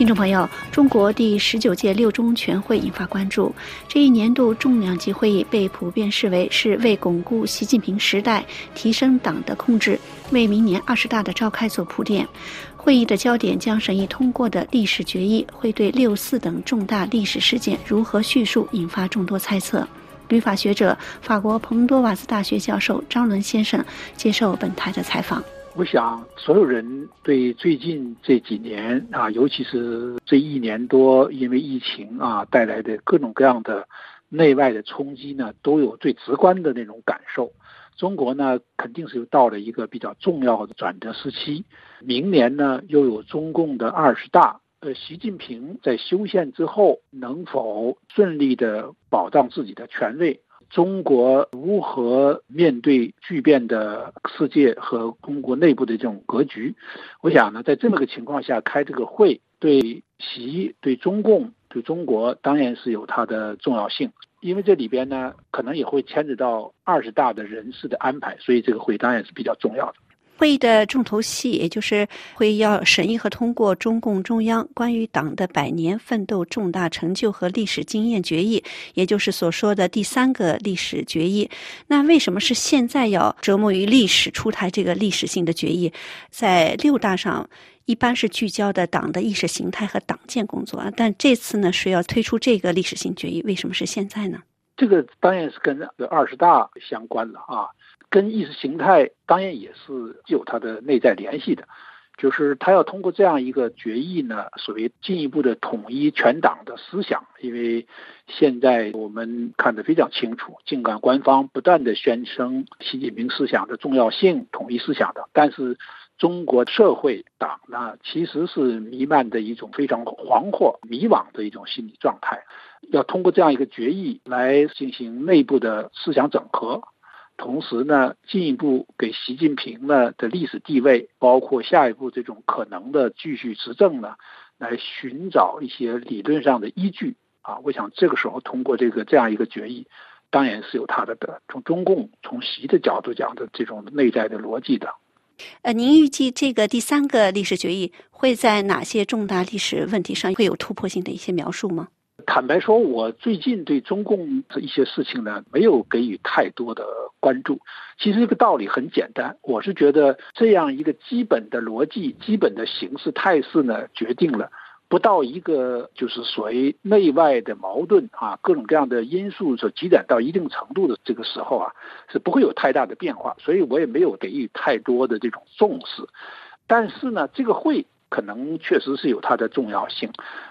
听众朋友，中国第十九届六中全会引发关注。这一年度重量级会议被普遍视为是为巩固习近平时代、提升党的控制、为明年二十大的召开做铺垫。会议的焦点将审议通过的历史决议，会对六四等重大历史事件如何叙述引发众多猜测。旅法学者、法国彭多瓦兹大学教授张伦先生接受本台的采访。我想，所有人对最近这几年啊，尤其是这一年多，因为疫情啊带来的各种各样的内外的冲击呢，都有最直观的那种感受。中国呢，肯定是又到了一个比较重要的转折时期。明年呢，又有中共的二十大。呃，习近平在修宪之后，能否顺利的保障自己的权位？中国如何面对巨变的世界和中国内部的这种格局？我想呢，在这么个情况下开这个会，对习、对中共、对中国，当然是有它的重要性。因为这里边呢，可能也会牵扯到二十大的人事的安排，所以这个会当然是比较重要的。会议的重头戏，也就是会议要审议和通过中共中央关于党的百年奋斗重大成就和历史经验决议，也就是所说的第三个历史决议。那为什么是现在要折磨于历史出台这个历史性的决议？在六大上一般是聚焦的党的意识形态和党建工作啊，但这次呢是要推出这个历史性决议，为什么是现在呢？这个当然是跟二十大相关的啊。跟意识形态当然也是有它的内在联系的，就是他要通过这样一个决议呢，所谓进一步的统一全党的思想。因为现在我们看得非常清楚，尽管官方不断的宣称习近平思想的重要性、统一思想的，但是中国社会党呢，其实是弥漫着一种非常惶惑、迷惘的一种心理状态。要通过这样一个决议来进行内部的思想整合。同时呢，进一步给习近平呢的历史地位，包括下一步这种可能的继续执政呢，来寻找一些理论上的依据啊。我想这个时候通过这个这样一个决议，当然是有它的的从中共从习的角度讲的这种内在的逻辑的。呃，您预计这个第三个历史决议会在哪些重大历史问题上会有突破性的一些描述吗？坦白说，我最近对中共的一些事情呢，没有给予太多的关注。其实这个道理很简单，我是觉得这样一个基本的逻辑、基本的形势态势呢，决定了不到一个就是所谓内外的矛盾啊，各种各样的因素所积攒到一定程度的这个时候啊，是不会有太大的变化。所以我也没有给予太多的这种重视。但是呢，这个会可能确实是有它的重要性。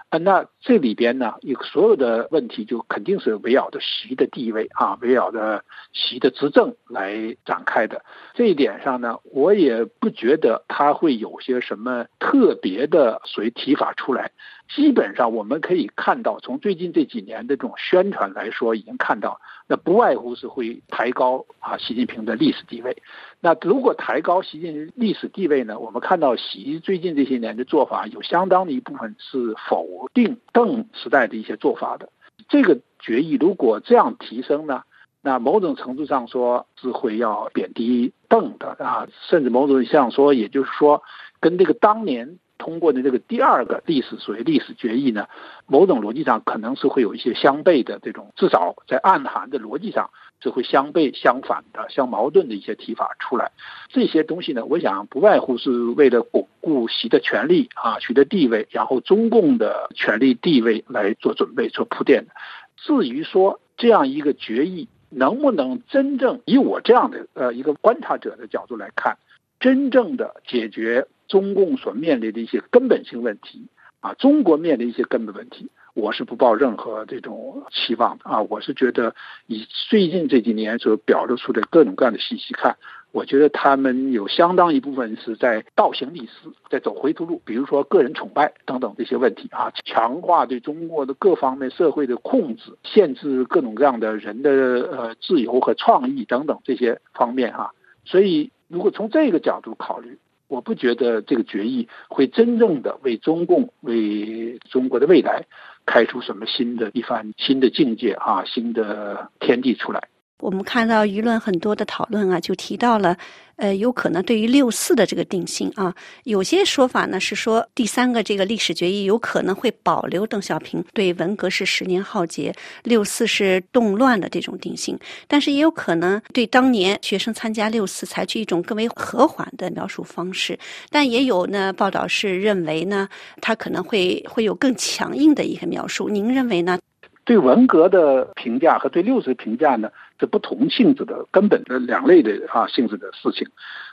啊，那这里边呢，有所有的问题就肯定是围绕着习的地位啊，围绕着习的执政来展开的。这一点上呢，我也不觉得他会有些什么特别的所谓提法出来。基本上我们可以看到，从最近这几年的这种宣传来说，已经看到，那不外乎是会抬高啊习近平的历史地位。那如果抬高习近平历史地位呢，我们看到习最近这些年的做法，有相当的一部分是否定邓时代的一些做法的。这个决议如果这样提升呢，那某种程度上说是会要贬低邓的啊，甚至某种上说，也就是说，跟这个当年。通过的这个第二个历史所谓历史决议呢，某种逻辑上可能是会有一些相悖的这种，至少在暗含的逻辑上是会相悖、相反的、相矛盾的一些提法出来。这些东西呢，我想不外乎是为了巩固习的权力啊，取得地位，然后中共的权力地位来做准备、做铺垫。至于说这样一个决议能不能真正以我这样的呃一个观察者的角度来看，真正的解决。中共所面临的一些根本性问题啊，中国面临一些根本问题，我是不抱任何这种期望的啊。我是觉得以最近这几年所表露出的各种各样的信息看，我觉得他们有相当一部分是在倒行逆施，在走回头路。比如说个人崇拜等等这些问题啊，强化对中国的各方面社会的控制，限制各种各样的人的呃自由和创意等等这些方面哈。所以如果从这个角度考虑。我不觉得这个决议会真正的为中共、为中国的未来开出什么新的一番新的境界啊，新的天地出来。我们看到舆论很多的讨论啊，就提到了，呃，有可能对于六四的这个定性啊，有些说法呢是说第三个这个历史决议有可能会保留邓小平对文革是十年浩劫，六四是动乱的这种定性，但是也有可能对当年学生参加六四采取一种更为和缓的描述方式，但也有呢报道是认为呢，他可能会会有更强硬的一个描述。您认为呢？对文革的评价和对六四评价呢是不同性质的，根本的两类的啊性质的事情。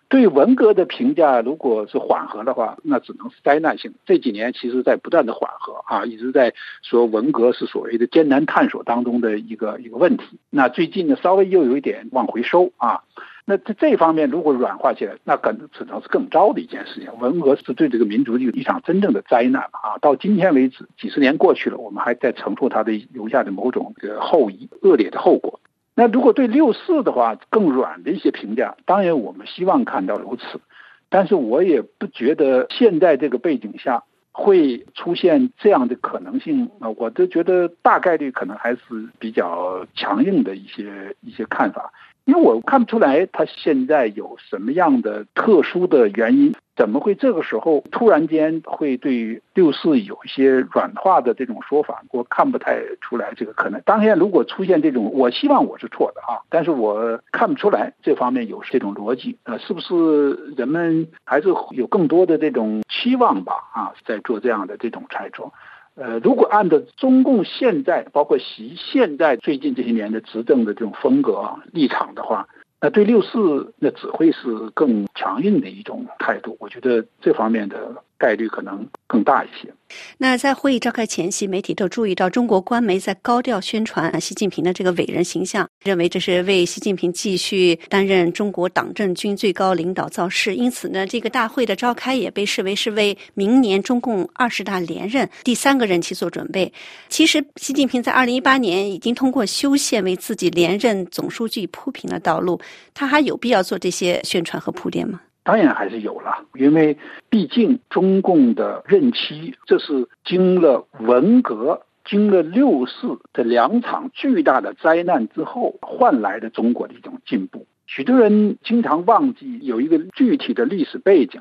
对文革的评价，如果是缓和的话，那只能是灾难性。这几年其实在不断的缓和啊，一直在说文革是所谓的艰难探索当中的一个一个问题。那最近呢，稍微又有一点往回收啊。那在这方面，如果软化起来，那可能只能是更糟的一件事情。文革是对这个民族的一场真正的灾难啊！到今天为止，几十年过去了，我们还在承受它的留下的某种这个后遗、恶劣的后果。那如果对六四的话，更软的一些评价，当然我们希望看到如此，但是我也不觉得现在这个背景下会出现这样的可能性啊！我都觉得大概率可能还是比较强硬的一些一些看法。因为我看不出来他现在有什么样的特殊的原因，怎么会这个时候突然间会对六四有一些软化的这种说法？我看不太出来这个可能。当然，如果出现这种，我希望我是错的啊，但是我看不出来这方面有这种逻辑。呃，是不是人们还是有更多的这种期望吧？啊，在做这样的这种猜测。呃，如果按照中共现在，包括习现在最近这些年的执政的这种风格立场的话，那对六四的指挥是更强硬的一种态度。我觉得这方面的概率可能更大一些。那在会议召开前夕，媒体都注意到中国官媒在高调宣传习近平的这个伟人形象，认为这是为习近平继续担任中国党政军最高领导造势。因此呢，这个大会的召开也被视为是为明年中共二十大连任第三个任期做准备。其实，习近平在二零一八年已经通过修宪为自己连任总书记铺平了道路，他还有必要做这些宣传和铺垫吗？当然还是有了，因为毕竟中共的任期，这是经了文革、经了六四这两场巨大的灾难之后换来的中国的一种进步。许多人经常忘记有一个具体的历史背景，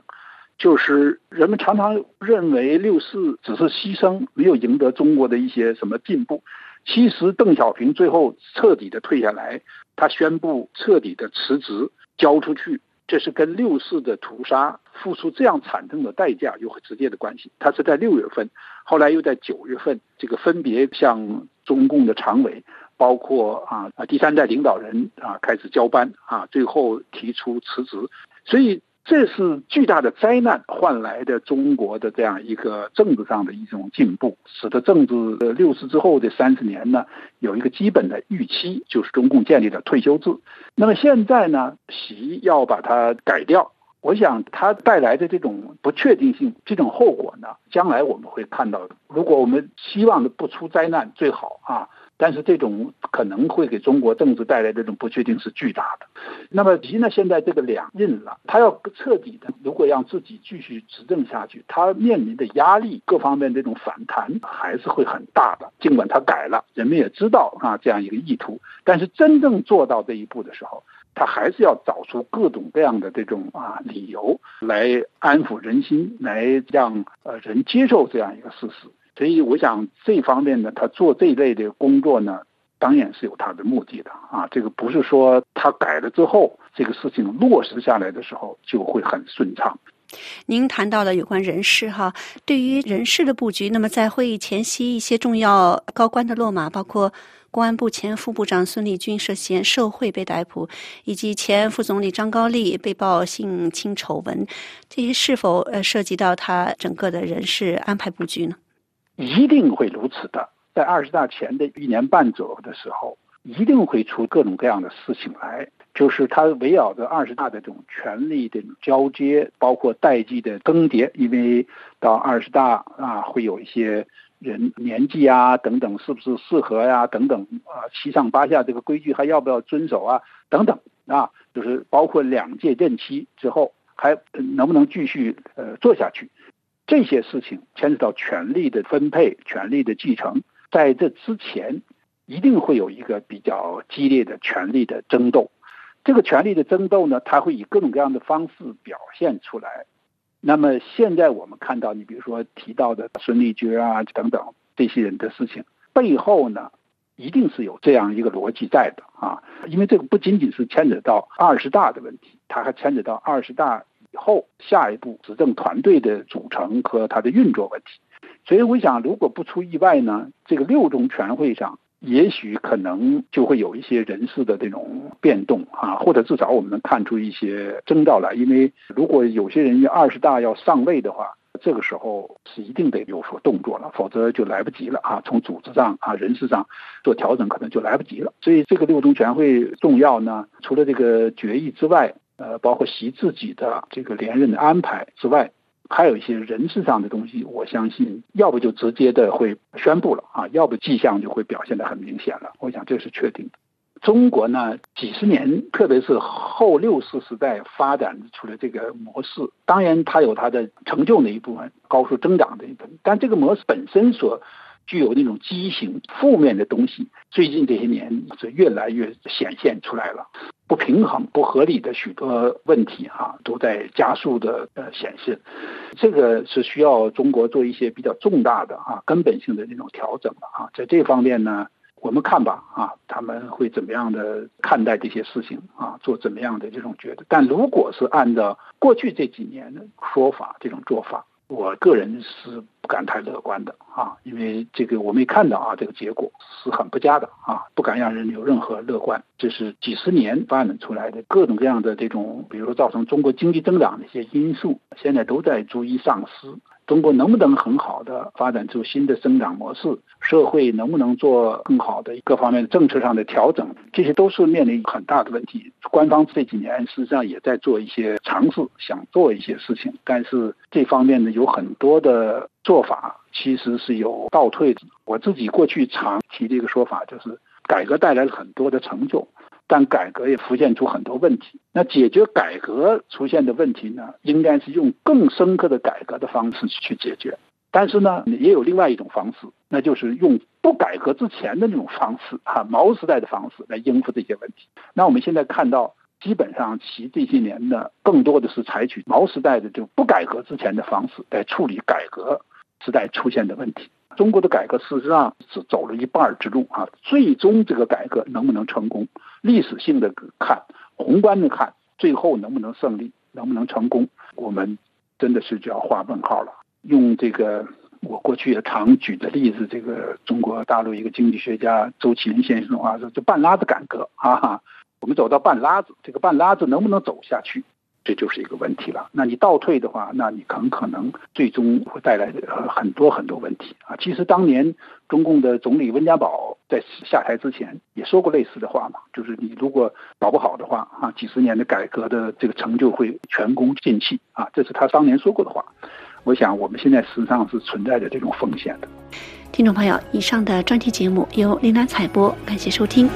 就是人们常常认为六四只是牺牲，没有赢得中国的一些什么进步。其实邓小平最后彻底的退下来，他宣布彻底的辞职，交出去。这是跟六四的屠杀付出这样惨痛的代价有很直接的关系。他是在六月份，后来又在九月份，这个分别向中共的常委，包括啊啊第三代领导人啊开始交班啊，最后提出辞职，所以。这是巨大的灾难换来的中国的这样一个政治上的一种进步，使得政治的六四之后的三十年呢有一个基本的预期，就是中共建立的退休制。那么现在呢，习要把它改掉，我想它带来的这种不确定性，这种后果呢，将来我们会看到。如果我们希望的不出灾难最好啊。但是这种可能会给中国政治带来这种不确定是巨大的。那么习呢？现在这个两任了，他要彻底的，如果让自己继续执政下去，他面临的压力各方面这种反弹还是会很大的。尽管他改了，人们也知道啊这样一个意图，但是真正做到这一步的时候，他还是要找出各种各样的这种啊理由来安抚人心，来让呃人接受这样一个事实。所以，我想这方面呢，他做这一类的工作呢，当然是有他的目的的啊。这个不是说他改了之后，这个事情落实下来的时候就会很顺畅。您谈到了有关人事哈，对于人事的布局，那么在会议前夕，一些重要高官的落马，包括公安部前副部长孙立军涉嫌受贿被逮捕，以及前副总理张高丽被曝性侵丑闻，这些是否呃涉及到他整个的人事安排布局呢？一定会如此的，在二十大前的一年半左右的时候，一定会出各种各样的事情来。就是他围绕着二十大的这种权力的交接，包括代际的更迭，因为到二十大啊，会有一些人年纪啊等等，是不是适合呀？等等啊，七上八下这个规矩还要不要遵守啊？等等啊，就是包括两届任期之后还能不能继续呃做下去。这些事情牵扯到权力的分配、权力的继承，在这之前，一定会有一个比较激烈的权力的争斗。这个权力的争斗呢，它会以各种各样的方式表现出来。那么现在我们看到，你比如说提到的孙立军啊等等这些人的事情背后呢，一定是有这样一个逻辑在的啊。因为这个不仅仅是牵扯到二十大的问题，它还牵扯到二十大以后下一步执政团队的组成和它的运作问题。所以我想，如果不出意外呢，这个六中全会上。也许可能就会有一些人事的这种变动啊，或者至少我们能看出一些征兆来。因为如果有些人二十大要上位的话，这个时候是一定得有所动作了，否则就来不及了啊。从组织上啊、人事上做调整，可能就来不及了。所以这个六中全会重要呢，除了这个决议之外，呃，包括习自己的这个连任的安排之外。还有一些人事上的东西，我相信要不就直接的会宣布了啊，要不迹象就会表现的很明显了。我想这是确定的。中国呢，几十年，特别是后六四时代发展出来这个模式，当然它有它的成就那一部分，高速增长的一部分，但这个模式本身所。具有那种畸形、负面的东西，最近这些年是越来越显现出来了。不平衡、不合理的许多问题啊，都在加速的呃显示。这个是需要中国做一些比较重大的啊、根本性的这种调整的啊。在这方面呢，我们看吧啊，他们会怎么样的看待这些事情啊？做怎么样的这种觉得？但如果是按照过去这几年的说法，这种做法。我个人是不敢太乐观的啊，因为这个我没看到啊，这个结果是很不佳的啊，不敢让人有任何乐观。这是几十年发展出来的各种各样的这种，比如说造成中国经济增长的一些因素，现在都在逐一丧失。中国能不能很好的发展出新的增长模式？社会能不能做更好的各方面政策上的调整？这些都是面临很大的问题。官方这几年实际上也在做一些尝试，想做一些事情，但是这方面呢有很多的做法其实是有倒退的。我自己过去常提这个说法，就是改革带来了很多的成就。但改革也浮现出很多问题。那解决改革出现的问题呢？应该是用更深刻的改革的方式去解决。但是呢，也有另外一种方式，那就是用不改革之前的那种方式，哈，毛时代的方式来应付这些问题。那我们现在看到，基本上其这些年呢，更多的是采取毛时代的就不改革之前的方式来处理改革时代出现的问题。中国的改革事实上是走了一半之路啊，最终这个改革能不能成功？历史性的看，宏观的看，最后能不能胜利，能不能成功？我们真的是就要画问号了。用这个我过去也常举的例子，这个中国大陆一个经济学家周其林先生的话说：“就半拉子改革啊，我们走到半拉子，这个半拉子能不能走下去？”这就是一个问题了。那你倒退的话，那你很可能最终会带来很多很多问题啊。其实当年中共的总理温家宝在下台之前也说过类似的话嘛，就是你如果搞不好的话啊，几十年的改革的这个成就会前功尽弃啊。这是他当年说过的话。我想我们现在实际上是存在着这种风险的。听众朋友，以上的专题节目由林兰采播，感谢收听。